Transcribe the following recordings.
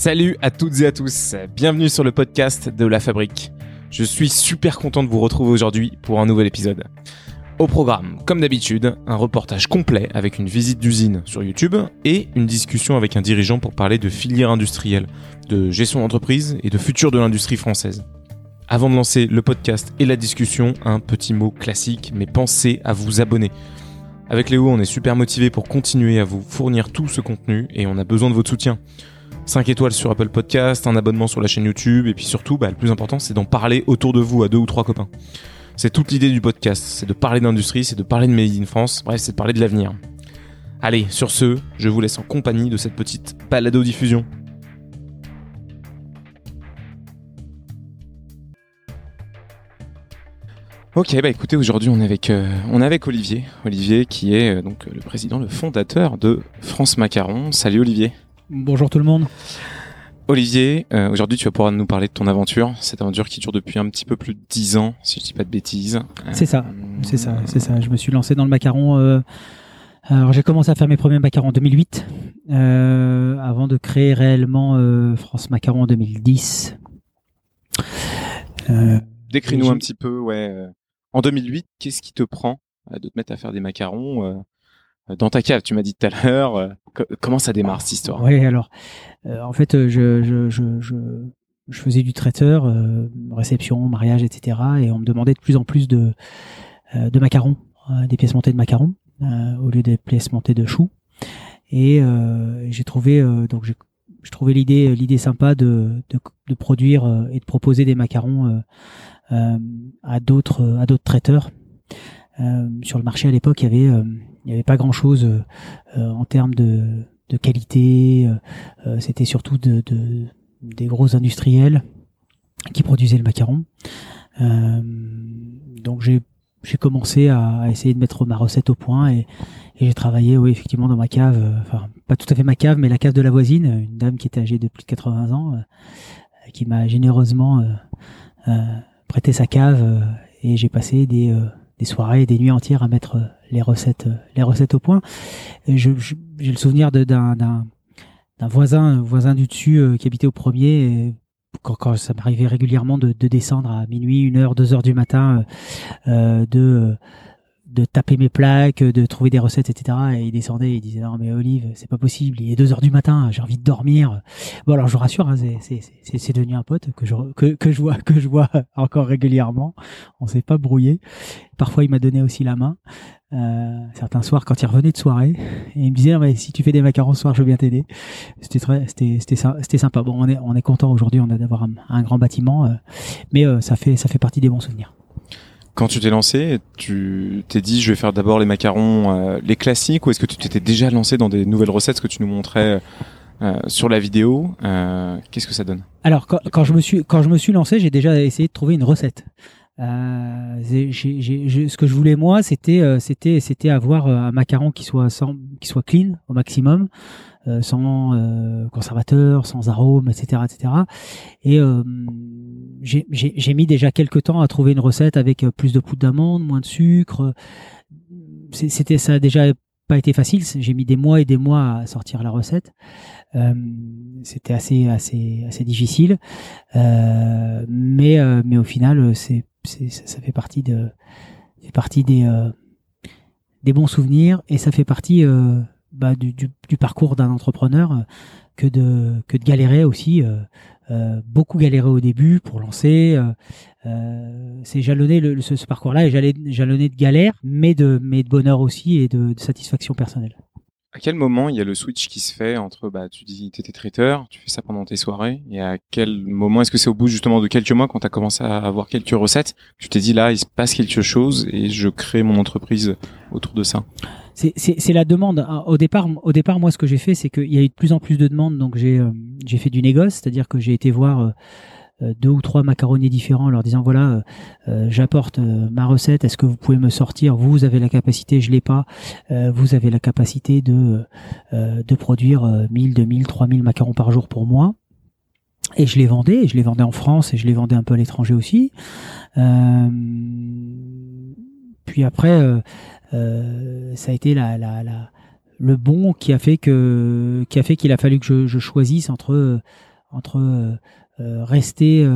Salut à toutes et à tous, bienvenue sur le podcast de La Fabrique. Je suis super content de vous retrouver aujourd'hui pour un nouvel épisode. Au programme, comme d'habitude, un reportage complet avec une visite d'usine sur YouTube et une discussion avec un dirigeant pour parler de filière industrielle, de gestion d'entreprise et de futur de l'industrie française. Avant de lancer le podcast et la discussion, un petit mot classique, mais pensez à vous abonner. Avec Léo, on est super motivé pour continuer à vous fournir tout ce contenu et on a besoin de votre soutien. 5 étoiles sur Apple Podcast, un abonnement sur la chaîne YouTube, et puis surtout, bah, le plus important, c'est d'en parler autour de vous à deux ou trois copains. C'est toute l'idée du podcast, c'est de parler d'industrie, c'est de parler de Made in France, bref, c'est de parler de l'avenir. Allez, sur ce, je vous laisse en compagnie de cette petite balado-diffusion. Ok, bah écoutez, aujourd'hui on est avec euh, on est avec Olivier, Olivier qui est euh, donc le président, le fondateur de France Macaron. Salut Olivier. Bonjour tout le monde. Olivier, euh, aujourd'hui tu vas pouvoir nous parler de ton aventure, cette aventure qui dure depuis un petit peu plus de 10 ans, si je dis pas de bêtises. C'est ça, c'est ça, c'est ça. Je me suis lancé dans le macaron. alors j'ai commencé à faire mes premiers macarons en 2008, avant de créer réellement France Macaron en 2010. Décris-nous un petit peu, ouais en 2008, qu'est-ce qui te prend euh, de te mettre à faire des macarons euh, dans ta cave Tu m'as dit tout à l'heure. Euh, comment ça démarre cette histoire? Oui, alors, en fait, je, je, je, je, faisais du traiteur, réception, mariage, etc. Et on me demandait de plus en plus de, de macarons, des pièces montées de macarons, au lieu des pièces montées de choux. Et j'ai trouvé, donc j'ai je trouvais l'idée l'idée sympa de, de, de, produire et de proposer des macarons euh, à d'autres à d'autres traiteurs. Euh, sur le marché à l'époque, il y avait euh, n'y avait pas grand chose en termes de, de qualité. C'était surtout de, de, des gros industriels qui produisaient le macaron. donc j'ai commencé à, essayer de mettre ma recette au point et, et j'ai travaillé oui effectivement dans ma cave enfin pas tout à fait ma cave mais la cave de la voisine une dame qui était âgée de plus de 80 ans qui m'a généreusement prêté sa cave euh, et j'ai passé des, euh, des soirées, des nuits entières à mettre euh, les recettes, les recettes au point. j'ai le souvenir d'un voisin, voisin du dessus qui habitait au premier. quand, quand, ça m'arrivait régulièrement de, de, descendre à minuit, une heure, deux heures du matin, euh, de de taper mes plaques, de trouver des recettes, etc. Et il descendait, il disait non mais Olive, c'est pas possible, il est 2 heures du matin, j'ai envie de dormir. Bon alors je vous rassure, hein, c'est devenu un pote que je que, que je vois que je vois encore régulièrement. On s'est pas brouillé. Parfois il m'a donné aussi la main. Euh, certains soirs quand il revenait de soirée et il me disait mais si tu fais des macarons ce soir je veux bien t'aider c'était très c'était c'était sympa bon on est on est content aujourd'hui on a d'avoir un, grand bâtiment euh, mais euh, ça fait ça fait partie des bons souvenirs quand tu t'es lancé, tu t'es dit je vais faire d'abord les macarons, euh, les classiques, ou est-ce que tu t'étais déjà lancé dans des nouvelles recettes que tu nous montrais euh, sur la vidéo euh, Qu'est-ce que ça donne? Alors quand, je me suis quand je me suis lancé, j'ai déjà essayé de trouver une recette. ce que je voulais moi, c'était c'était c'était avoir un macaron qui soit sans, qui soit clean au maximum. Euh, sans euh, conservateur, sans arôme, etc., etc. Et euh, j'ai mis déjà quelques temps à trouver une recette avec plus de poudre d'amande, moins de sucre. C'était ça a déjà pas été facile. J'ai mis des mois et des mois à sortir la recette. Euh, c'était assez assez assez difficile, euh, mais mais au final, c'est ça fait partie de fait partie des des bons souvenirs et ça fait partie bah, du, parcours d'un entrepreneur euh, que de, que de galérer aussi. Euh, euh, beaucoup galérer au début pour lancer. C'est jalonné le, ce, parcours-là et jalonné de galères, mais de, mais de bonheur aussi et de, satisfaction personnelle. À quel moment il y a le switch qui se fait entre, bah, tu dis, tu étais traiteur, tu fais ça pendant tes soirées, et à quel moment, est-ce que c'est au bout justement de quelques mois quand tu as commencé à avoir quelques recettes, tu t'es dit là, il se passe quelque chose et je crée mon entreprise autour de ça? C'est la demande. Ah, au départ, au départ, moi, ce que j'ai fait, c'est qu'il y a eu de plus en plus de demandes, donc j'ai euh, j'ai fait du négoce, c'est-à-dire que j'ai été voir euh, euh, deux ou trois macaronniers différents en leur disant voilà, j'apporte ma recette, est-ce que vous pouvez me sortir? Vous avez la capacité, je l'ai pas. vous avez la capacité de de produire 1000, 2000, 3000 macarons par jour pour moi. Et je les vendais, je les vendais en France et je les vendais un peu à l'étranger aussi. puis après, ça a été la, la, la, le bon qui a fait que qui a fait qu'il a fallu que je, je choisisse entre entre rester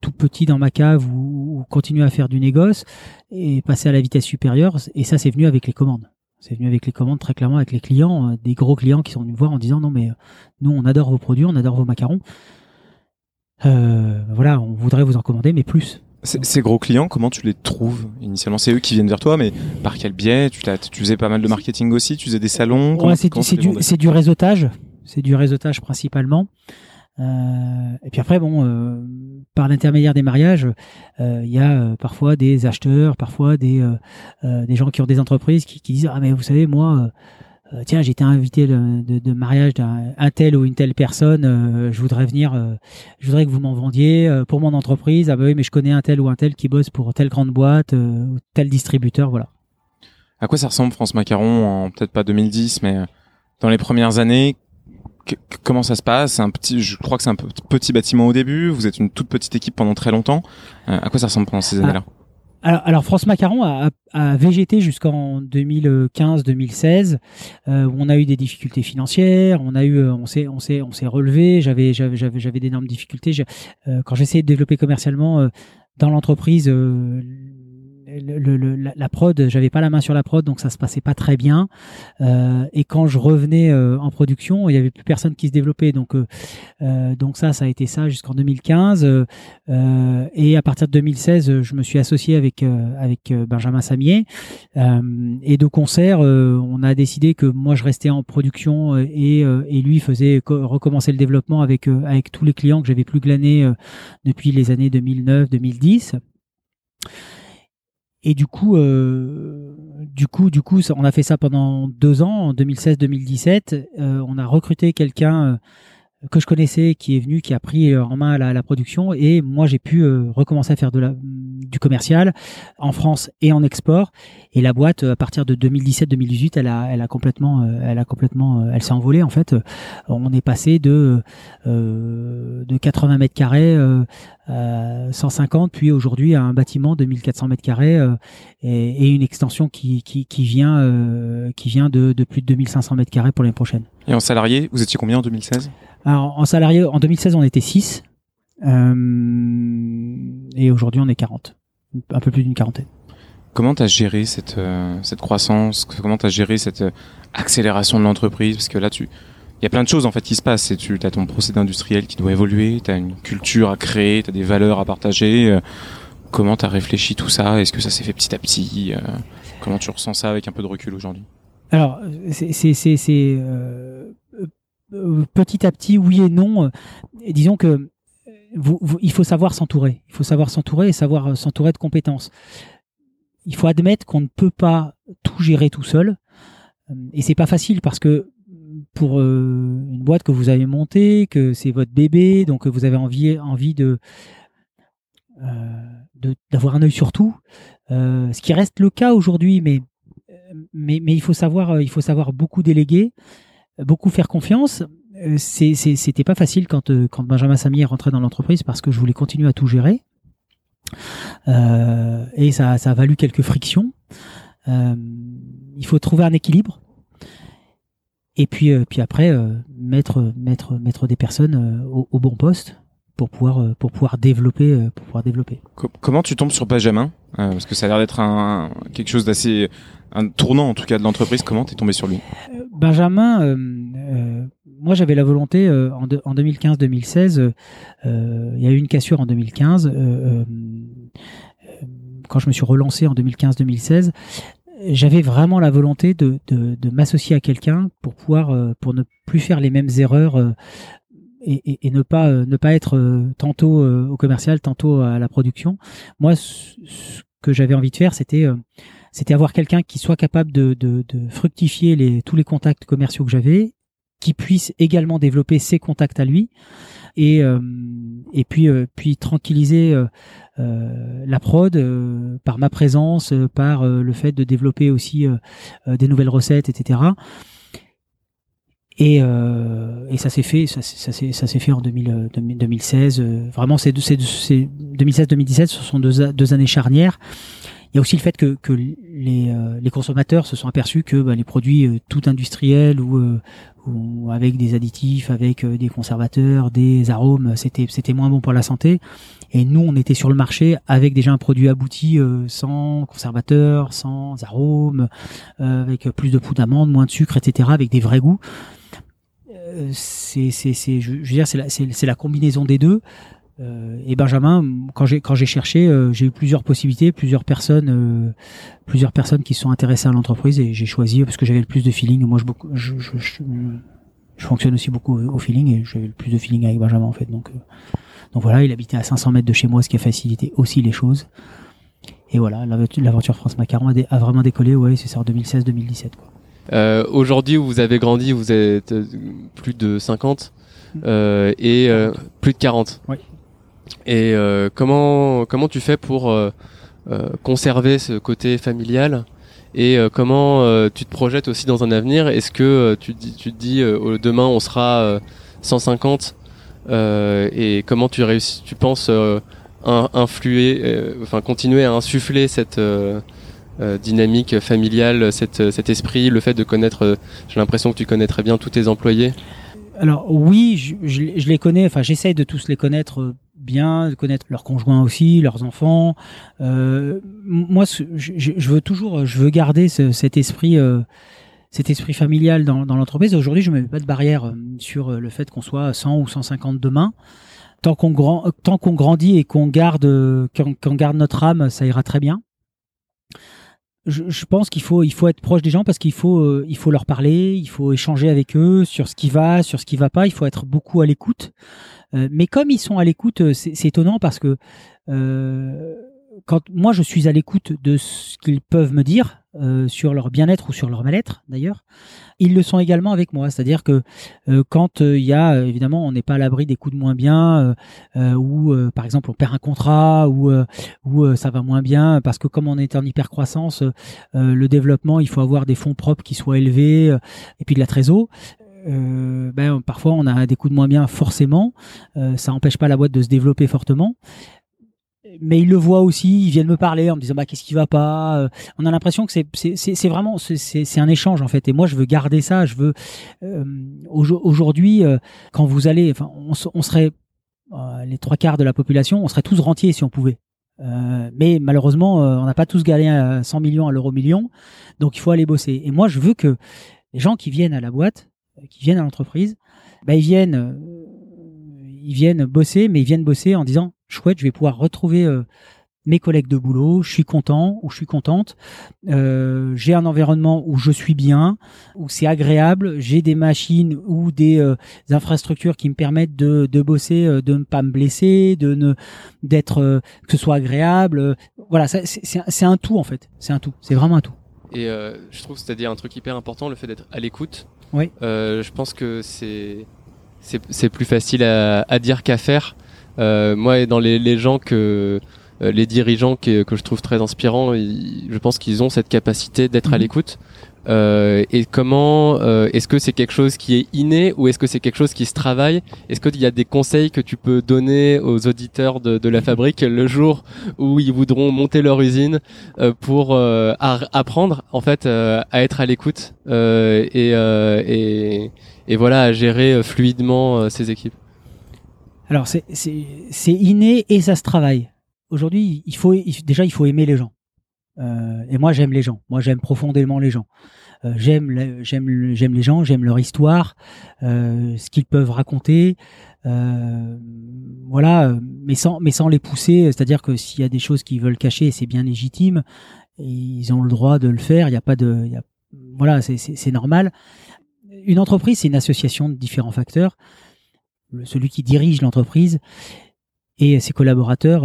tout petit dans ma cave ou, continuer à faire du négoce et passer à la vitesse supérieure. Et ça, c'est venu avec les commandes. C'est venu avec les commandes très clairement avec les clients, des gros clients qui sont venus me voir en disant non mais nous on adore vos produits, on adore vos macarons. voilà, on voudrait vous en commander, mais plus. Ces gros clients, comment tu les trouves initialement? C'est eux qui viennent vers toi, mais par quel biais? Tu, tu faisais pas mal de marketing aussi Tu faisais des salons C'est du, du, réseautage. C'est du réseautage principalement. Euh, et puis après, bon, euh, par l'intermédiaire des mariages, euh, il y a parfois des acheteurs, parfois des, des gens qui ont des entreprises qui, qui disent Ah, mais vous savez, moi euh, tiens, j'ai été invité de, mariage d'un tel ou une telle personne, euh, je voudrais venir, euh, je voudrais que vous m'en vendiez pour mon entreprise. Ah bah oui, mais je connais un tel ou un tel qui bosse pour telle grande boîte ou tel distributeur, voilà. À quoi ça ressemble France Macaron en peut-être pas 2010, mais dans les premières années Comment ça se passe? Un petit, Je crois que c'est un petit bâtiment au début. Vous êtes une toute petite équipe pendant très longtemps. à quoi ça ressemble pendant ces années-là? Alors, France Macaron a, a végété jusqu'en 2015-2016. Euh, on a eu des difficultés financières, on a eu, euh, on s'est, on s'est, on s'est relevé. J'avais, j'avais, j'avais d'énormes difficultés. Euh, quand j'essayais de développer commercialement dans l'entreprise, la, prod, j'avais pas la main sur la prod, donc ça se passait pas très bien. Euh, et quand je revenais euh, en production, il y avait plus personne qui se développait. Donc, euh, donc ça, ça a été ça jusqu'en 2015. et à partir de 2016, je me suis associé avec avec Benjamin Samier. et de concert, on a décidé que moi je restais en production et, et lui faisait recommencer le développement avec avec tous les clients que j'avais plus glanés depuis les années 2009-2010. Et du coup, euh, du coup, du coup, on a fait ça pendant deux ans, en 2016-2017. Euh, on a recruté quelqu'un euh, que je connaissais, qui est venu, qui a pris en main la, la production, et moi j'ai pu euh, recommencer à faire de la, du commercial en France et en export. Et la boîte, à partir de 2017-2018, elle a, elle a complètement, euh, elle a complètement, euh, elle s'est envolée en fait. On est passé de de 80 mètres carrés à 150, puis aujourd'hui à un bâtiment de 1400 mètres carrés et, et, une extension qui, qui, qui vient qui vient de, de plus de 2500 mètres carrés pour l'année prochaine. Et en salarié, vous étiez combien en 2016 alors, en salarié, en 2016, on était 6. Euh, et aujourd'hui, on est 40. Un peu plus d'une quarantaine. Comment tu as géré cette, euh, cette croissance? Comment tu as géré cette euh, accélération de l'entreprise? Parce que là, tu... il y a plein de choses en fait qui se passent. Tu as ton procédé industriel qui doit évoluer, tu as une culture à créer, tu as des valeurs à partager. comment tu as réfléchi tout ça? Est-ce que ça s'est fait petit à petit Comment tu ressens ça avec un peu de recul aujourd'hui? Alors, c'est euh, petit à petit, oui et non. Euh, disons que vous, il faut savoir s'entourer. Il faut savoir s'entourer et savoir euh, s'entourer de compétences. Il faut admettre qu'on ne peut pas tout gérer tout seul. Et c'est pas facile parce que pour une boîte que vous avez montée, que c'est votre bébé, donc vous avez envie, de d'avoir un œil sur tout. ce qui reste le cas aujourd'hui, mais, mais, mais il faut savoir il faut savoir beaucoup déléguer beaucoup faire confiance. Euh, c'était pas facile quand, euh, quand Benjamin Samy est rentré dans l'entreprise parce que je voulais continuer à tout gérer. Euh, et ça, a valu quelques frictions. il faut trouver un équilibre. Et puis, après, mettre, des personnes au, bon poste pour pouvoir, pour pouvoir développer. Pour pouvoir développer. Comment tu tombes sur Benjamin? Parce que ça a l'air d'être un, quelque chose d'assez un tournant en tout cas de l'entreprise. Comment t'es tombé sur lui? Euh, Benjamin, euh, euh, moi j'avais la volonté en, en 2015-2016. Il y a eu une cassure en 2015. quand je me suis relancé en 2015-2016, j'avais vraiment la volonté de, de, de m'associer à quelqu'un pour pouvoir, pour ne plus faire les mêmes erreurs. Et, et, et, ne pas ne pas être tantôt au commercial, tantôt à la production. Moi, ce que j'avais envie de faire, c'était c'était avoir quelqu'un qui soit capable de, de, de fructifier les, tous les contacts commerciaux que j'avais, qui puisse également développer ses contacts à lui et euh, et puis euh, puis tranquilliser euh, euh la prod par ma présence, par le fait de développer aussi des nouvelles recettes, etc. Et, et ça s'est fait, ça, ça ça s'est fait en 2000, 2016. vraiment, c'est 2016-2017, ce sont deux, deux années charnières il y a aussi le fait que, que les, les consommateurs se sont aperçus que bah, les produits tout industriels ou, ou avec des additifs, avec des conservateurs, des arômes, c'était c'était moins bon pour la santé. Et nous, on était sur le marché avec déjà un produit abouti, sans conservateurs, sans arômes, avec plus de poudre d'amande, moins de sucre, etc., avec des vrais goûts. c'est c'est c'est je, veux dire c'est la c'est la combinaison des deux. Euh, et Benjamin, quand j'ai quand j'ai cherché, euh, j'ai eu plusieurs possibilités, plusieurs personnes, euh, plusieurs personnes qui se sont intéressées à l'entreprise et j'ai choisi parce que j'avais le plus de feeling. Moi, je, je, je, je fonctionne aussi beaucoup au feeling et j'avais le plus de feeling avec Benjamin en fait. Donc donc voilà, il habitait à 500 mètres de chez moi, ce qui a facilité aussi les choses. Et voilà, l'aventure France Macaron a, a, vraiment décollé, ouais, c'est ça en 2016-2017 quoi. Euh, Aujourd'hui, vous avez grandi, vous êtes plus de 50 euh, et euh, plus de 40. Oui. Et euh, comment comment tu fais pour euh, euh, conserver ce côté familial et comment tu te projettes aussi dans un avenir? Est-ce que tu, tu te dis demain on sera 150 et comment tu réussis Tu penses influer, enfin continuer à insuffler cette dynamique familiale, cette, cet esprit, le fait de connaître, j'ai l'impression que tu connais très bien tous tes employés? Alors oui, je, je les connais, enfin j'essaye de tous les connaître bien, de connaître leurs conjoints aussi, leurs enfants. Euh, moi, je, veux toujours, je veux garder ce, cet esprit, euh, cet esprit familial dans, dans l'entreprise. Aujourd'hui, je ne mets pas de barrière euh, sur le fait qu'on soit 100 ou 150 demain. Tant qu'on grand, tant qu'on grandit et qu'on garde, qu'on garde notre âme, ça ira très bien. Je, pense qu'il faut, il faut être proche des gens parce qu'il faut, il faut leur parler, il faut échanger avec eux sur ce qui va, sur ce qui va pas. Il faut être beaucoup à l'écoute. Euh, mais comme ils sont à l'écoute, euh, c'est étonnant parce que euh, quand moi je suis à l'écoute de ce qu'ils peuvent me dire sur leur bien-être ou sur leur mal-être d'ailleurs, ils le sont également avec moi. C'est-à-dire que quand il y a évidemment on n'est pas à l'abri des coups de moins bien ou par exemple on perd un contrat ou ou ça va moins bien parce que comme on est en hyper croissance, le développement il faut avoir des fonds propres qui soient élevés et puis de la trésor. Euh, ben, parfois on a des coups de moins bien forcément. Euh, ça n'empêche pas la boîte de se développer fortement. Mais ils le voient aussi, ils viennent me parler en me disant bah qu'est-ce qui va pas. Euh, on a l'impression que c'est vraiment c'est un échange en fait. Et moi je veux garder ça. Je veux aujourd'hui quand vous allez, enfin on, serait les trois quarts de la population, on serait tous rentiers si on pouvait. mais malheureusement, on n'a pas tous gagné à 100 millions à l'euro million, donc il faut aller bosser. Et moi, je veux que les gens qui viennent à la boîte, qui viennent à l'entreprise, bah, ils viennent, euh, ils viennent bosser, mais ils viennent bosser en disant chouette, je vais pouvoir retrouver euh, mes collègues de boulot, je suis content ou je suis contente, euh, j'ai un environnement où je suis bien, où c'est agréable, j'ai des machines ou des, infrastructures qui me permettent de, de bosser, de ne pas me blesser, de ne d'être que ce soit agréable. voilà, c'est un tout en fait, c'est un tout, c'est vraiment un tout. Et je trouve c'est-à-dire un truc hyper important, le fait d'être à l'écoute oui. Euh, je pense que c'est c'est plus facile à, à dire qu'à faire. Euh, moi, dans les, les gens que euh, les dirigeants que, que je trouve très inspirants, je pense qu'ils ont cette capacité d'être à mhm. l'écoute. Euh, et comment euh, est-ce que c'est quelque chose qui est inné ou est-ce que c'est quelque chose qui se travaille? Est-ce qu'il y a des conseils que tu peux donner aux auditeurs de, de la fabrique le jour où ils voudront monter leur usine euh, pour euh, apprendre en fait à être à l'écoute et, et, et voilà à gérer fluidement ces équipes? Alors c'est c'est inné et ça se travaille. Aujourd'hui, il faut déjà il faut aimer les gens. Euh, et moi, j'aime les gens. Moi, j'aime profondément les gens. Euh, j'aime, j'aime, j'aime les gens. J'aime leur histoire, euh, ce qu'ils peuvent raconter. voilà, mais sans, mais sans les pousser. C'est-à-dire que s'il y a des choses qu'ils veulent cacher, c'est bien légitime. Ils ont le droit de le faire. Il n'y a pas de, y a, voilà, c'est, c'est, normal. Une entreprise, c'est une association de différents facteurs. Celui qui dirige l'entreprise et ses collaborateurs,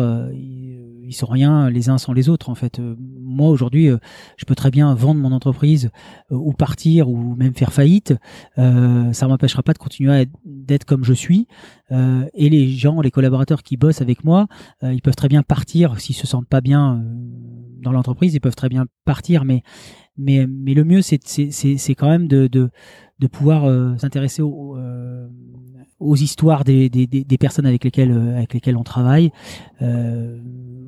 ils sont rien les uns sans les autres en fait. Euh, moi aujourd'hui, euh, je peux très bien vendre mon entreprise euh, ou partir ou même faire faillite. Euh, ça m'empêchera pas de continuer d'être comme je suis. et les gens, les collaborateurs qui bossent avec moi, ils peuvent très bien partir s'ils se sentent pas bien dans l'entreprise. Ils peuvent très bien partir, mais mais le mieux c'est c'est quand même de de pouvoir s'intéresser aux, aux histoires des, des, des, personnes avec lesquelles avec lesquelles on travaille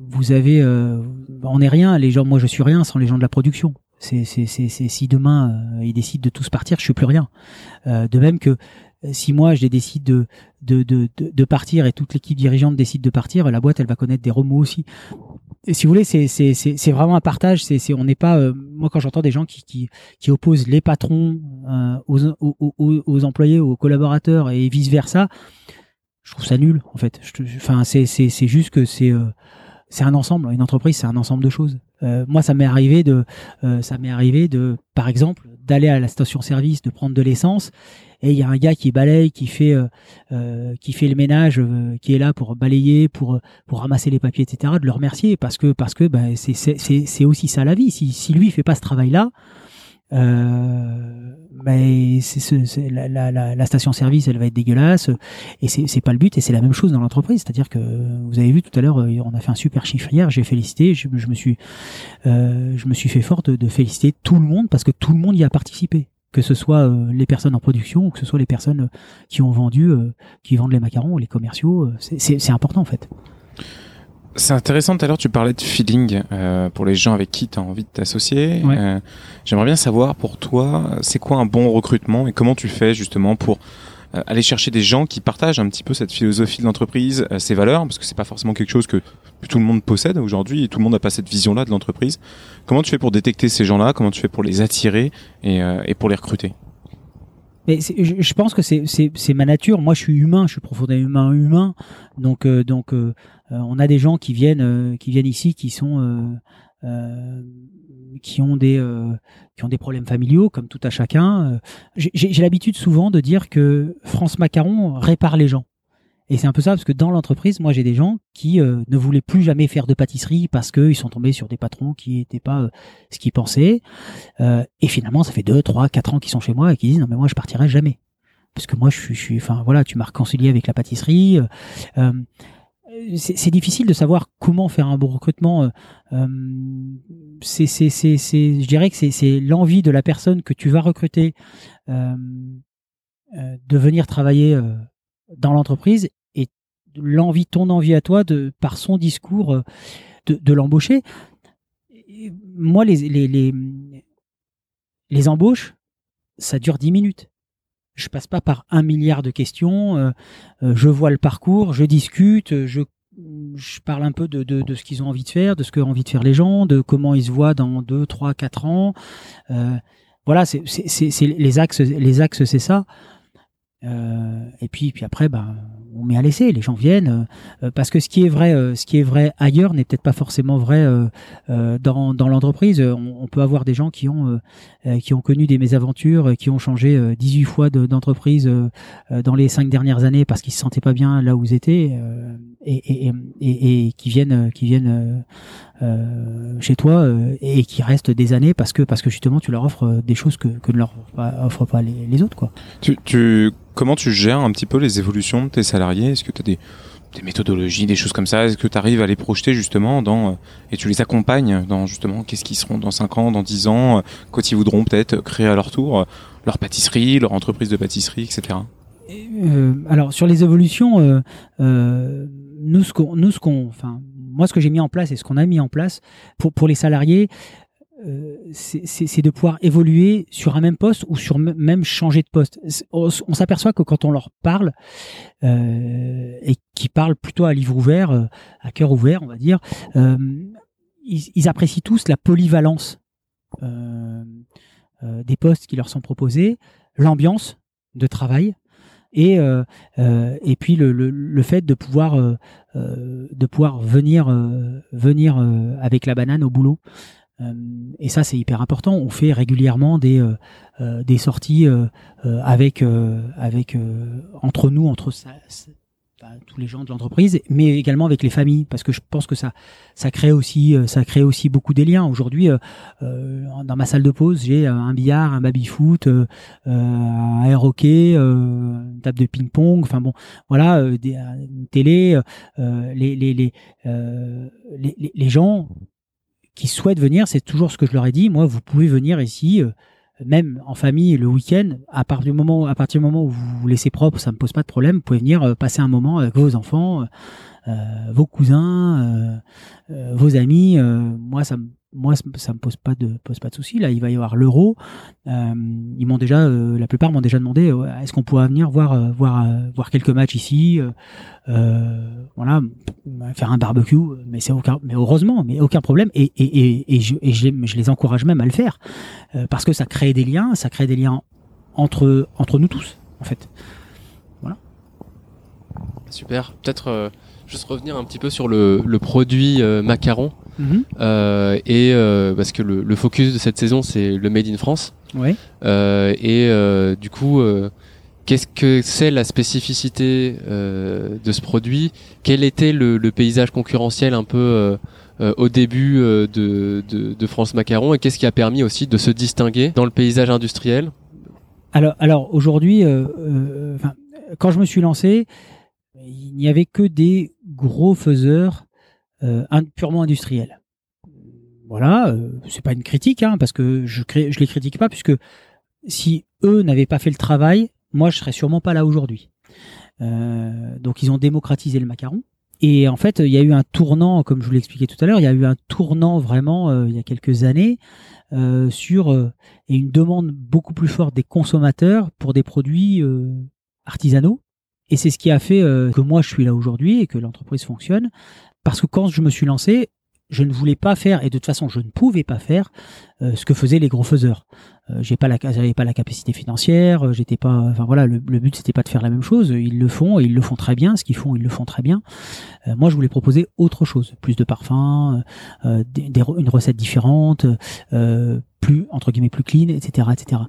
vous avez, on n'est rien. Les gens, moi, je suis rien sans les gens de la production. C'est, c'est, c'est, si demain ils décident de tous partir, je suis plus rien. de même que si moi je décide de, de, de, de, partir et toute l'équipe dirigeante décide de partir, la boîte elle va connaître des remous aussi. Si vous voulez, c'est, c'est, c'est, vraiment un partage. C'est, on n'est pas. Euh, moi, quand j'entends des gens qui, qui, qui opposent les patrons euh, aux, aux, aux, employés, aux collaborateurs et vice versa, je trouve ça nul. En fait, enfin, c'est, c'est, c'est juste que c'est euh, c'est un ensemble. Une entreprise, c'est un ensemble de choses. moi, ça m'est arrivé de, ça m'est arrivé de, par exemple, d'aller à la station-service, de prendre de l'essence et il y a un gars qui balaye, qui fait, euh, euh, qui fait le ménage, euh, qui est là pour balayer, pour, pour ramasser les papiers, etc., de le remercier parce que, parce que bah, c'est aussi ça la vie. Si, si lui fait pas ce travail-là, euh, mais c'est ce, la, la, la, station-service, elle va être dégueulasse et c'est pas le but et c'est la même chose dans l'entreprise. C'est-à-dire que vous avez vu tout à l'heure, on a fait un super chiffre hier. J'ai félicité, je, je, me suis, euh, je me suis fait fort de, de, féliciter tout le monde parce que tout le monde y a participé que ce soit euh, les personnes en production ou que ce soit les personnes euh, qui ont vendu, euh, qui vendent les macarons les commerciaux. C'est important en fait. C'est intéressant, tout à l'heure tu parlais de feeling pour les gens avec qui tu as envie de t'associer. J'aimerais bien savoir pour toi, c'est quoi un bon recrutement et comment tu fais justement pour euh, aller chercher des gens qui partagent un petit peu cette philosophie de l'entreprise, euh, ces valeurs, parce que c'est pas forcément quelque chose que tout le monde possède aujourd'hui et tout le monde n'a pas cette vision-là de l'entreprise. Comment tu fais pour détecter ces gens-là? Comment tu fais pour les attirer et, euh, et pour les recruter? Mais je, pense que c'est ma nature. Moi, je suis humain, je suis profondément humain, humain. Donc, donc, on a des gens qui viennent, qui viennent ici, qui sont qui ont des euh, qui ont des problèmes familiaux comme tout à chacun. Euh, j'ai l'habitude souvent de dire que France Macaron répare les gens. Et c'est un peu ça parce que dans l'entreprise, moi j'ai des gens qui euh, ne voulaient plus jamais faire de pâtisserie parce qu'ils sont tombés sur des patrons qui n'étaient pas ce qu'ils pensaient. et finalement, ça fait 2, 3, 4 ans qu'ils sont chez moi et qui disent non mais moi je partirai jamais. Parce que moi je suis, enfin voilà, tu m'as réconcilié avec la pâtisserie c'est difficile de savoir comment faire un bon recrutement. Euh, euh, c'est, je dirais que c'est l'envie de la personne que tu vas recruter euh, de venir travailler dans l'entreprise l'envie, ton envie à toi de par son discours de, l'embaucher. Moi, les, les, les, les embauches, ça dure 10 minutes je passe pas par un milliard de questions. Euh, euh, je vois le parcours, je discute, je, je parle un peu de, de, ce qu'ils ont envie de faire, de ce qu'ont envie de faire les gens, de comment ils se voient dans 2, 3, 4 ans. Euh, voilà, c'est les axes, les axes, c'est ça. Et puis, puis après, ben, on met à laisser, les gens viennent euh, euh, parce que ce qui est vrai, euh, ce qui est vrai ailleurs n'est peut-être pas forcément vrai dans, dans l'entreprise. On, peut avoir des gens qui ont qui ont connu des mésaventures, qui ont changé 18 fois d'entreprise dans les cinq dernières années parce qu'ils se sentaient pas bien là où ils étaient et, et, et, et qui viennent qui viennent chez toi et qui restent des années parce que parce que justement tu leur offres des choses que, que ne leur offrent pas les, les autres quoi. Tu, tu comment tu gères un petit peu les évolutions de tes salariés? Est-ce que tu as des, méthodologies, des choses comme ça? Est-ce que tu arrives à les projeter justement dans, euh, et tu les accompagnes dans justement qu'est-ce qu'ils seront dans 5 ans, dans 10 ans, euh, quand ils voudront peut-être créer à leur tour euh, leur pâtisserie, leur entreprise de pâtisserie, etc. alors sur les évolutions, nous ce qu'on, nous ce qu'on, enfin moi ce que j'ai mis en place et ce qu'on a mis en place pour les salariés, euh, c'est de pouvoir évoluer sur un même poste ou sur même changer de poste. On, s'aperçoit que quand on leur parle euh, et qui parlent plutôt à livre ouvert, euh, à cœur ouvert, on va dire, ils, apprécient tous la polyvalence des postes qui leur sont proposés, l'ambiance de travail et et puis le, le, fait de pouvoir de pouvoir venir venir avec la banane au boulot euh, et ça, c'est hyper important. On fait régulièrement des, euh, euh, des sorties avec, avec entre nous, entre ça, tous les gens de l'entreprise, mais également avec les familles, parce que je pense que ça, ça crée aussi, ça crée aussi beaucoup des liens. Aujourd'hui, dans ma salle de pause, j'ai un billard, un baby foot, un air hockey, une table de ping pong. Enfin bon, voilà, des, une télé. les, les, les, les, les gens qui souhaitent venir, c'est toujours ce que je leur ai dit. Moi, vous pouvez venir ici, euh, même en famille le week-end. À partir du moment, à partir du moment où vous vous laissez propre, ça me pose pas de problème. Vous pouvez venir euh, passer un moment avec vos enfants. vos cousins, vos amis. moi, ça me moi ça me pose pas de pose pas de souci là il va y avoir l'euro. Euh, m'ont déjà euh, la plupart m'ont déjà demandé est-ce qu'on pourrait venir voir euh, voir voir quelques matchs ici voilà faire un barbecue mais c'est aucun mais heureusement mais aucun problème. Et et, je, les encourage même à le faire parce que ça crée des liens ça crée des liens entre entre nous tous en fait. Voilà. Super. Peut-être juste revenir un petit peu sur le produit macaron Mhm. Euh, et euh, parce que le, le, focus de cette saison c'est le Made in France. Ouais. Euh, et euh, du coup, euh, qu'est-ce que c'est la spécificité de ce produit? Quel était le, le, paysage concurrentiel un peu au début de, de, de, France Macaron? Et qu'est-ce qui a permis aussi de se distinguer dans le paysage industriel? Alors, alors aujourd'hui, quand je me suis lancé, il n'y avait que des gros faiseurs euh, purement industriel. Voilà, euh, c'est pas une critique, hein, parce que je, je les critique pas, puisque si eux n'avaient pas fait le travail, moi je serais sûrement pas là aujourd'hui. Euh, donc ils ont démocratisé le macaron. Et en fait, il y a eu un tournant, comme je vous l'expliquais tout à l'heure, il y a eu un tournant vraiment euh, il y a quelques années euh, sur et une demande beaucoup plus forte des consommateurs pour des produits artisanaux. Et c'est ce qui a fait que moi je suis là aujourd'hui et que l'entreprise fonctionne. Parce que quand je me suis lancé, je ne voulais pas faire, et de toute façon, je ne pouvais pas faire euh, ce que faisaient les gros faiseurs. Euh, j'ai pas la, capacité financière, euh, j'étais pas, enfin voilà, le, but c'était pas de faire la même chose. Ils le font et ils le font très bien. Ce qu'ils font, ils le font très bien. moi, je voulais proposer autre chose, plus de parfums, une recette différente, plus entre guillemets plus clean, etc., etc.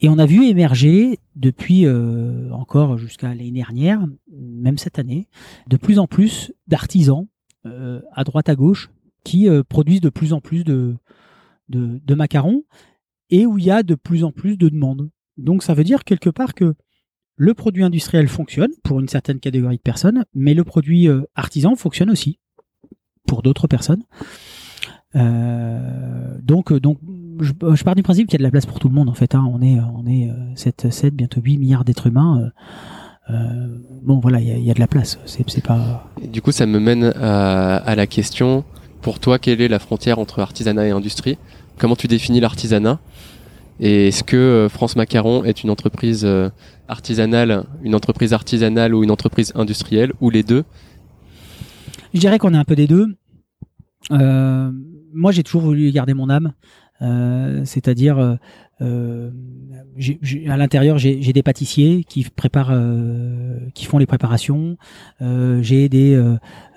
Et on a vu émerger depuis euh, encore jusqu'à l'année dernière, même cette année, de plus en plus d'artisans euh, à droite à gauche qui euh, produisent de plus en plus de, de, de, macarons et où il y a de plus en plus de demandes. Donc ça veut dire quelque part que le produit industriel fonctionne pour une certaine catégorie de personnes, mais le produit artisan fonctionne aussi pour d'autres personnes. donc, donc je, je, pars du principe qu'il y a de la place pour tout le monde en fait. Hein. On est, on est 7, 7, bientôt 8 milliards d'êtres humains. Euh, euh, bon voilà, il y a, y a, de la place. C'est pas. du coup, ça me mène à, à, la question. Pour toi, quelle est la frontière entre artisanat et industrie? Comment tu définis l'artisanat? Et est-ce que euh, France Macaron est une entreprise euh, artisanale, une entreprise artisanale ou une entreprise industrielle, ou les deux? Je dirais qu'on est un peu des deux. Euh, moi, j'ai toujours voulu garder mon âme. Euh, c'est-à-dire euh, euh à l'intérieur j'ai des pâtissiers qui préparent qui font les préparations. J'ai des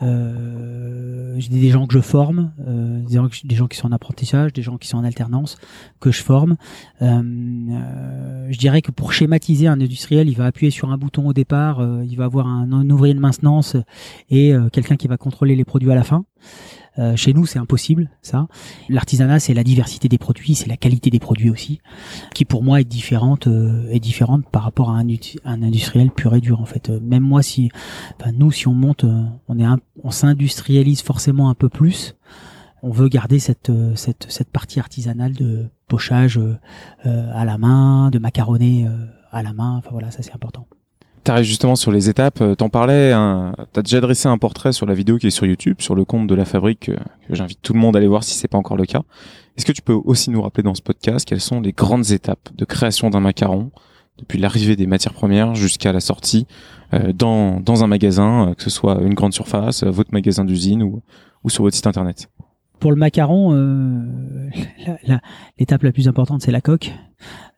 des gens que je forme des gens, qui sont en apprentissage des gens qui sont en alternance que je forme. Je dirais que pour schématiser un industriel il va appuyer sur un bouton au départ il va avoir un ouvrier de maintenance et quelqu'un qui va contrôler les produits à la fin euh, chez nous, c'est impossible, ça. L'artisanat, c'est la diversité des produits, c'est la qualité des produits aussi, qui pour moi est différente, euh, est différente par rapport à un, un, industriel pur et dur en fait. Euh, même moi, si, enfin, nous, si on monte, on est, on s'industrialise forcément un peu plus. On veut garder cette, cette, cette partie artisanale de pochage à la main, de macaronnés à la main. Enfin voilà, ça c'est important. T'arrives justement sur les étapes, euh, t'en parlais, hein, t'as déjà dressé un portrait sur la vidéo qui est sur YouTube, sur le compte de la fabrique, euh, que j'invite tout le monde à aller voir si c'est pas encore le cas. Est-ce que tu peux aussi nous rappeler dans ce podcast quelles sont les grandes étapes de création d'un macaron, depuis l'arrivée des matières premières jusqu'à la sortie euh, dans, dans un magasin, que ce soit une grande surface, votre magasin d'usine ou, ou sur votre site internet? Pour le macaron, l'étape la, plus importante, c'est la coque.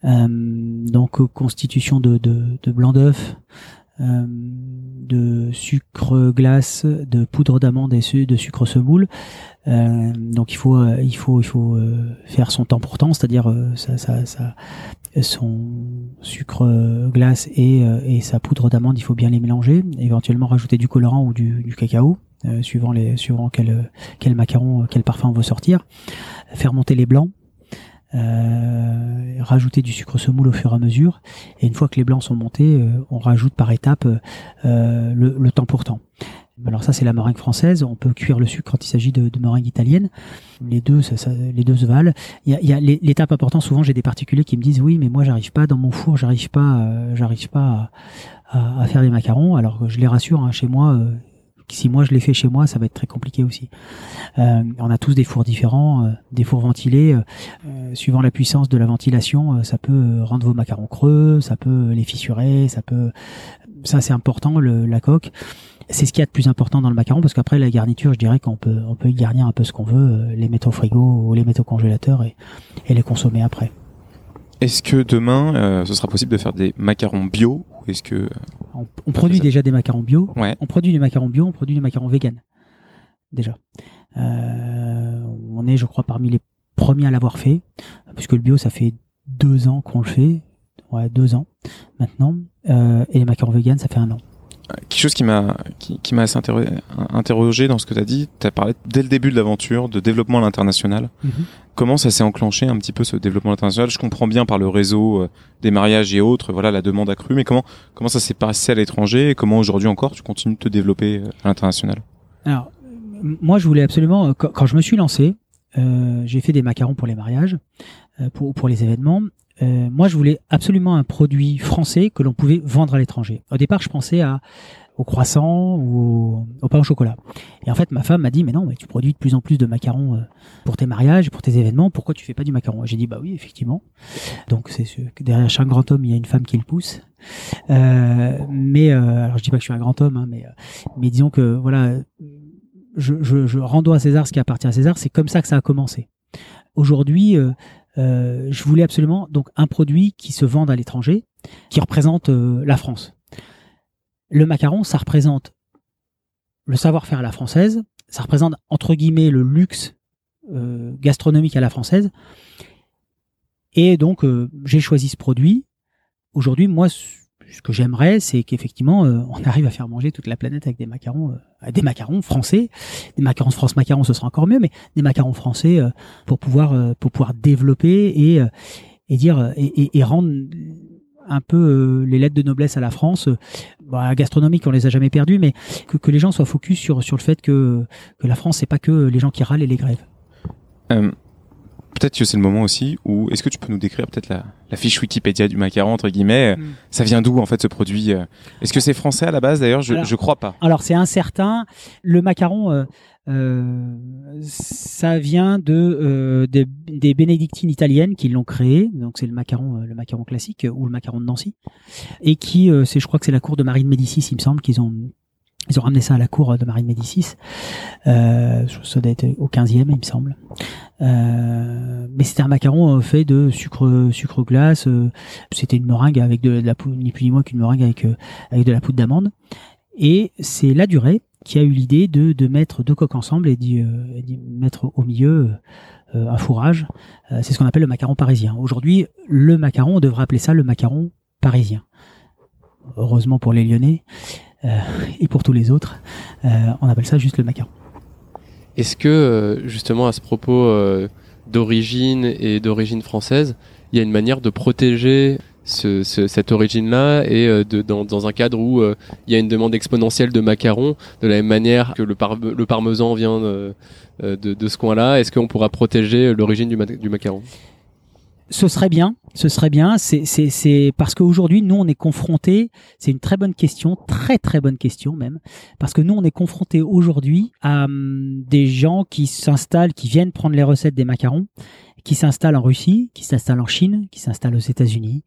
Euh, donc constitution de, de, de blanc d'œuf, euh, de sucre glace, de poudre d'amande et de sucre semoule. Euh, donc il faut euh, il faut il faut euh, faire son temps pour temps, c'est-à-dire ça, ça, ça, son sucre glace et, et sa poudre d'amande, il faut bien les mélanger, éventuellement rajouter du colorant ou du, du cacao. suivant les suivant quel quel macaron quel parfum on veut sortir faire monter les blancs euh, rajouter du sucre semoule au fur et à mesure. Et une fois que les blancs sont montés, euh, on rajoute par étape euh, le, temps pour temps. Alors ça c'est la meringue française. On peut cuire le sucre quand il s'agit de, de, meringue italienne. Les deux, ça, les deux se valent. Il y a, y a l'étape importante. Souvent j'ai des particuliers qui me disent oui, mais moi j'arrive pas dans mon four, j'arrive pas, j'arrive pas à, à, faire des macarons. Alors je les rassure, hein, chez moi si moi je l'ai fait chez moi, ça va être très compliqué aussi. Euh, on a tous des fours différents, euh, des fours ventilés. Euh, suivant la puissance de la ventilation, ça peut rendre vos macarons creux, ça peut les fissurer, ça peut. Ça c'est important, la coque. C'est ce qu'il y a de plus important dans le macaron parce qu'après la garniture, je dirais qu'on peut on peut y garnir un peu ce qu'on veut, les mettre au frigo ou les mettre au congélateur et, et les consommer après. Est-ce que demain, ce sera possible de faire des macarons bio ou est-ce que on, produit déjà des macarons bio. Ouais. On produit des macarons bio, on produit des macarons vegan. Déjà. Euh, on est, je crois, parmi les premiers à l'avoir fait, puisque le bio, ça fait deux ans qu'on le fait. Ouais, deux ans maintenant. Euh, et les macarons vegan, ça fait un an quelque chose qui m'a qui, qui m'a assez interrogé dans ce que tu as dit. Tu as parlé dès le début de l'aventure de développement à l'international. Mhm. Comment ça s'est enclenché un petit peu ce développement international Je comprends bien par le réseau euh, des mariages et autres, voilà la demande accrue, mais comment comment ça s'est passé à l'étranger et comment aujourd'hui encore tu continues de te développer euh, à l'international? Alors moi je voulais absolument euh, quand, je me suis lancé, euh, j'ai fait des macarons pour les mariages, pour pour les événements euh, moi, je voulais absolument un produit français que l'on pouvait vendre à l'étranger. Au départ, je pensais à au croissant ou au, pain au chocolat. Et en fait, ma femme m'a dit, mais non, tu produis de plus en plus de macarons euh, pour tes mariages, pour tes événements, pourquoi tu fais pas du macaron? J'ai dit, bah oui, effectivement. Donc, derrière chaque grand homme, il y a une femme qui le pousse. Euh, mais, alors je dis pas que je suis un grand homme, hein, mais, disons que, voilà, je, je, je à César ce qui appartient à César, c'est comme ça que ça a commencé. Aujourd'hui, euh, je voulais absolument donc un produit qui se vende à l'étranger, qui représente euh, la France. Le macaron, ça représente le savoir-faire à la française, ça représente entre guillemets le luxe euh, gastronomique à la française. Et donc j'ai choisi ce produit. Aujourd'hui, moi, ce que j'aimerais, c'est qu'effectivement, euh, on arrive à faire manger toute la planète avec des macarons, euh, des macarons français, des macarons France macarons, ce sera encore mieux, mais des macarons français euh, pour pouvoir pour pouvoir développer et et dire et, et, rendre un peu les lettres de noblesse à la France. Bah, gastronomique, on les a jamais perdues, mais que, que les gens soient focus sur sur le fait que que la France, c'est pas que les gens qui râlent et les grèves peut-être que c'est le moment aussi où est-ce que tu peux nous décrire peut-être la, la, fiche Wikipédia du macaron entre guillemets? Mm. Ça vient d'où en fait ce produit euh? Est-ce que c'est français à la base d'ailleurs? Je, je crois pas. Alors c'est incertain. Le macaron, euh, euh, ça vient de euh, des, des, bénédictines italiennes qui l'ont créé. Donc c'est le macaron, le macaron classique ou le macaron de Nancy, et qui, c'est, je crois que c'est la cour de Marie de Médicis, il me semble qu'ils ont ils ont ramené ça à la cour de Marie de Médicis. Euh, ça doit être au 15e, il me semble. Euh, mais c'était un macaron euh, fait de sucre, sucre glace. Euh, c'était une meringue avec de, la poudre, ni plus ni moins qu'une meringue avec, avec de la poudre d'amande. Et c'est la durée qui a eu l'idée de, de mettre deux coques ensemble et d'y mettre au milieu un fourrage. c'est ce qu'on appelle le macaron parisien. Aujourd'hui, le macaron, on devrait appeler ça le macaron parisien. Heureusement pour les Lyonnais. Euh, et pour tous les autres, euh, on appelle ça juste le macaron. Est-ce que euh, justement à ce propos d'origine et d'origine française, il y a une manière de protéger ce, cette origine-là et de, dans, dans, un cadre où il y a une demande exponentielle de macarons, de la même manière que le, le parmesan vient de, de, de ce coin-là, est-ce qu'on pourra protéger l'origine du, du macaron? Ce serait bien, ce serait bien. C'est, parce qu'aujourd'hui, nous, on est confronté. C'est une très bonne question, très très bonne question même, parce que nous, on est confronté aujourd'hui à hum, des gens qui s'installent, qui viennent prendre les recettes des macarons, qui s'installent en Russie, qui s'installent en Chine, qui s'installent aux États-Unis,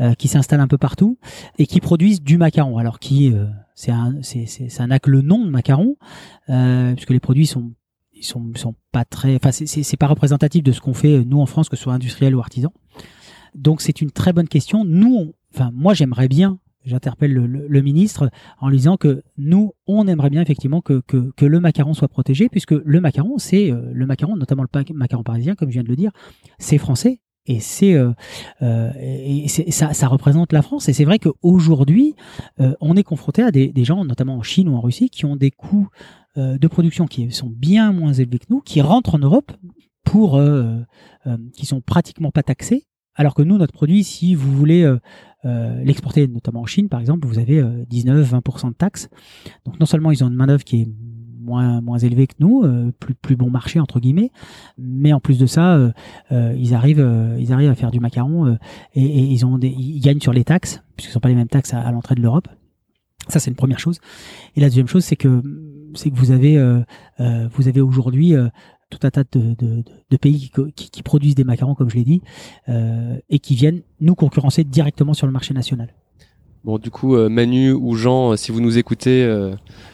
euh, qui s'installent un peu partout et qui produisent du macaron. Alors qui euh, c'est un, ça le nom de macaron, euh, puisque les produits sont ils sont, sont pas très, enfin c'est pas représentatif de ce qu'on fait nous en France, que ce soit industriel ou artisan. Donc c'est une très bonne question. Nous, enfin moi j'aimerais bien, j'interpelle le, ministre en lui disant que nous on aimerait bien effectivement que, que, que le macaron soit protégé, puisque le macaron c'est euh, le macaron, notamment le macaron parisien comme je viens de le dire, c'est français et c'est euh, euh ça, ça, représente la France et c'est vrai qu'aujourd'hui euh, on est confronté à des, des, gens notamment en Chine ou en Russie qui ont des coûts euh, de production qui sont bien moins élevés que nous, qui rentrent en Europe pour euh, euh, qui sont pratiquement pas taxés, alors que nous notre produit, si vous voulez l'exporter notamment en Chine par exemple, vous avez 19-20% de taxes. Donc non seulement ils ont une main d'œuvre qui est moins moins élevée que nous, plus plus bon marché entre guillemets, mais en plus de ça, ils arrivent ils arrivent à faire du macaron et, ils ont des, ils gagnent sur les taxes puisque ce sont pas les mêmes taxes à l'entrée de l'Europe. Ça c'est une première chose. Et la deuxième chose c'est que c'est que vous avez, vous avez aujourd'hui tout un tas de, de, de pays qui, qui, produisent des macarons, comme je l'ai dit, et qui viennent nous concurrencer directement sur le marché national. Bon, du coup, Manu ou Jean, si vous nous écoutez,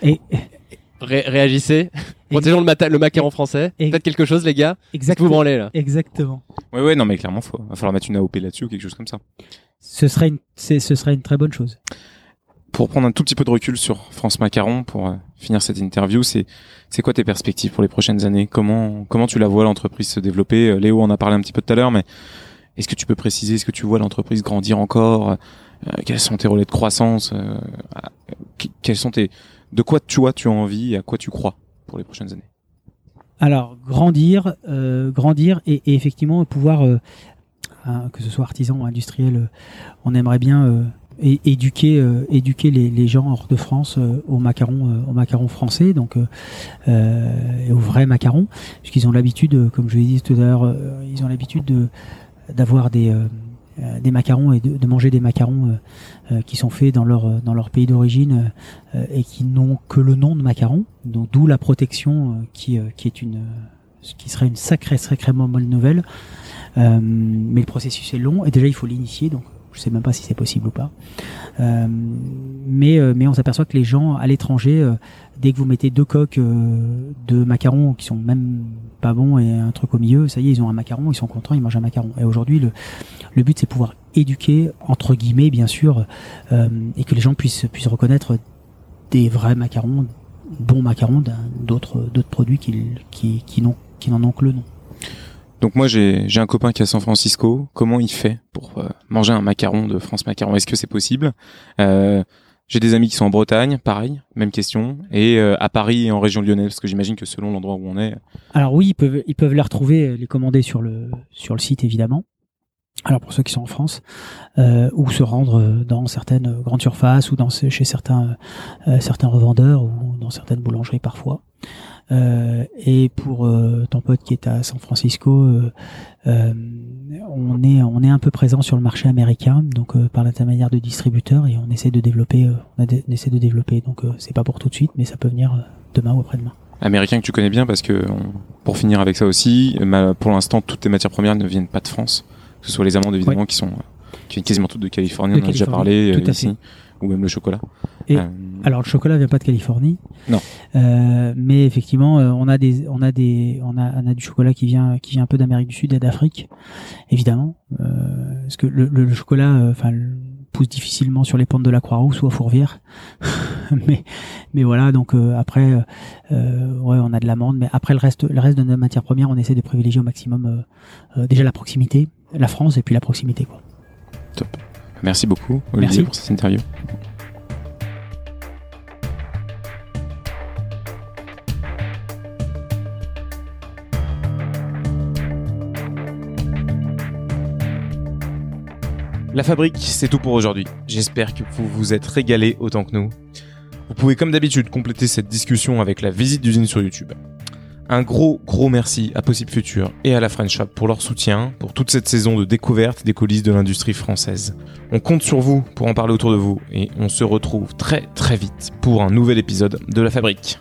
et, réagissez. Protégeons le, le macaron français. Faites quelque chose, les gars. Exactement. Vous branlez là. Exactement. Ouais, ouais, non, mais clairement, faut, va falloir mettre une AOP là-dessus ou quelque chose comme ça. Ce serait une, ce serait une très bonne chose. Pour prendre un tout petit peu de recul sur France Macaron, pour euh, finir cette interview, c'est, quoi tes perspectives pour les prochaines années? Comment, comment tu la vois l'entreprise se développer? Euh, Léo en a parlé un petit peu tout à l'heure, mais est-ce que tu peux préciser Est-ce que tu vois l'entreprise grandir encore? Euh, Quels sont tes relais de croissance? De quoi tu tu as envie et à quoi tu crois pour les prochaines années? Alors, grandir, grandir et, effectivement pouvoir, que ce soit artisan ou industriel, on aimerait bien éduquer, éduquer les, gens hors de France au macaron, au macaron français, donc et au vrai puisqu'ils ont l'habitude, comme je l'ai dit tout à l'heure, ils ont l'habitude de d'avoir des euh, des macarons et de, manger des macarons euh, euh, qui sont faits dans leur dans leur pays d'origine et qui n'ont que le nom de macarons. Donc d'où la protection qui qui est une qui serait une sacrée sacrément bonne nouvelle. mais le processus est long et déjà il faut l'initier donc je sais même pas si c'est possible ou pas. Euh, mais, euh, mais on s'aperçoit que les gens à l'étranger, euh, dès que vous mettez deux coques de macarons qui sont même pas bons et un truc au milieu, ça y est, ils ont un macaron, ils sont contents, ils mangent un macaron. Et aujourd'hui, le, but c'est pouvoir éduquer, entre guillemets bien sûr, et que les gens puissent, puissent reconnaître des vrais macarons, bons macarons d'autres produits qui, qui, qui n'en ont que le nom. Donc moi j'ai un copain qui est à San Francisco. Comment il fait pour euh, manger un macaron de France Macaron? Est-ce que c'est possible? Euh, J'ai des amis qui sont en Bretagne, pareil, même question, et euh, à Paris et en région lyonnaise, parce que j'imagine que selon l'endroit où on est. Alors oui, ils peuvent ils peuvent les retrouver, les commander sur le sur le site évidemment. Alors pour ceux qui sont en France, ou se rendre dans certaines grandes surfaces ou dans chez certains certains revendeurs ou dans certaines boulangeries parfois. Euh, et pour euh, ton pote qui est à San Francisco, euh, on est on est un peu présent sur le marché américain, donc par l'intermédiaire de distributeurs et on essaie de développer, on, essaie de développer. Donc c'est pas pour tout de suite, mais ça peut venir demain ou après-demain. Américain que tu connais bien parce que pour finir avec ça aussi, pour l'instant toutes les matières premières ne viennent pas de France, que ce soit les amandes évidemment qui sont qui viennent quasiment toutes de Californie, on en a déjà parlé ici, ou même le chocolat. Et alors le chocolat vient pas de Californie. Non. Euh, mais effectivement, euh, on a des, on a des, on a, on a du chocolat qui vient, qui vient un peu d'Amérique du Sud et d'Afrique, évidemment, euh, parce que le, le, chocolat, euh, enfin, pousse difficilement sur les pentes de la Croix-Rousse ou à Fourvière. mais, mais voilà, donc après, ouais, on a de l'amande, mais après le reste, le reste de nos matières premières, on essaie de privilégier au maximum déjà la proximité, la France et puis la proximité, quoi. Top. Merci beaucoup, Olivier, pour cette interview. La fabrique, c'est tout pour aujourd'hui. J'espère que vous vous êtes régalé autant que nous. Vous pouvez comme d'habitude compléter cette discussion avec la visite d'usine sur YouTube. Un gros gros merci à Possible Future et à la French Shop pour leur soutien, pour toute cette saison de découverte des coulisses de l'industrie française. On compte sur vous pour en parler autour de vous et on se retrouve très très vite pour un nouvel épisode de La Fabrique.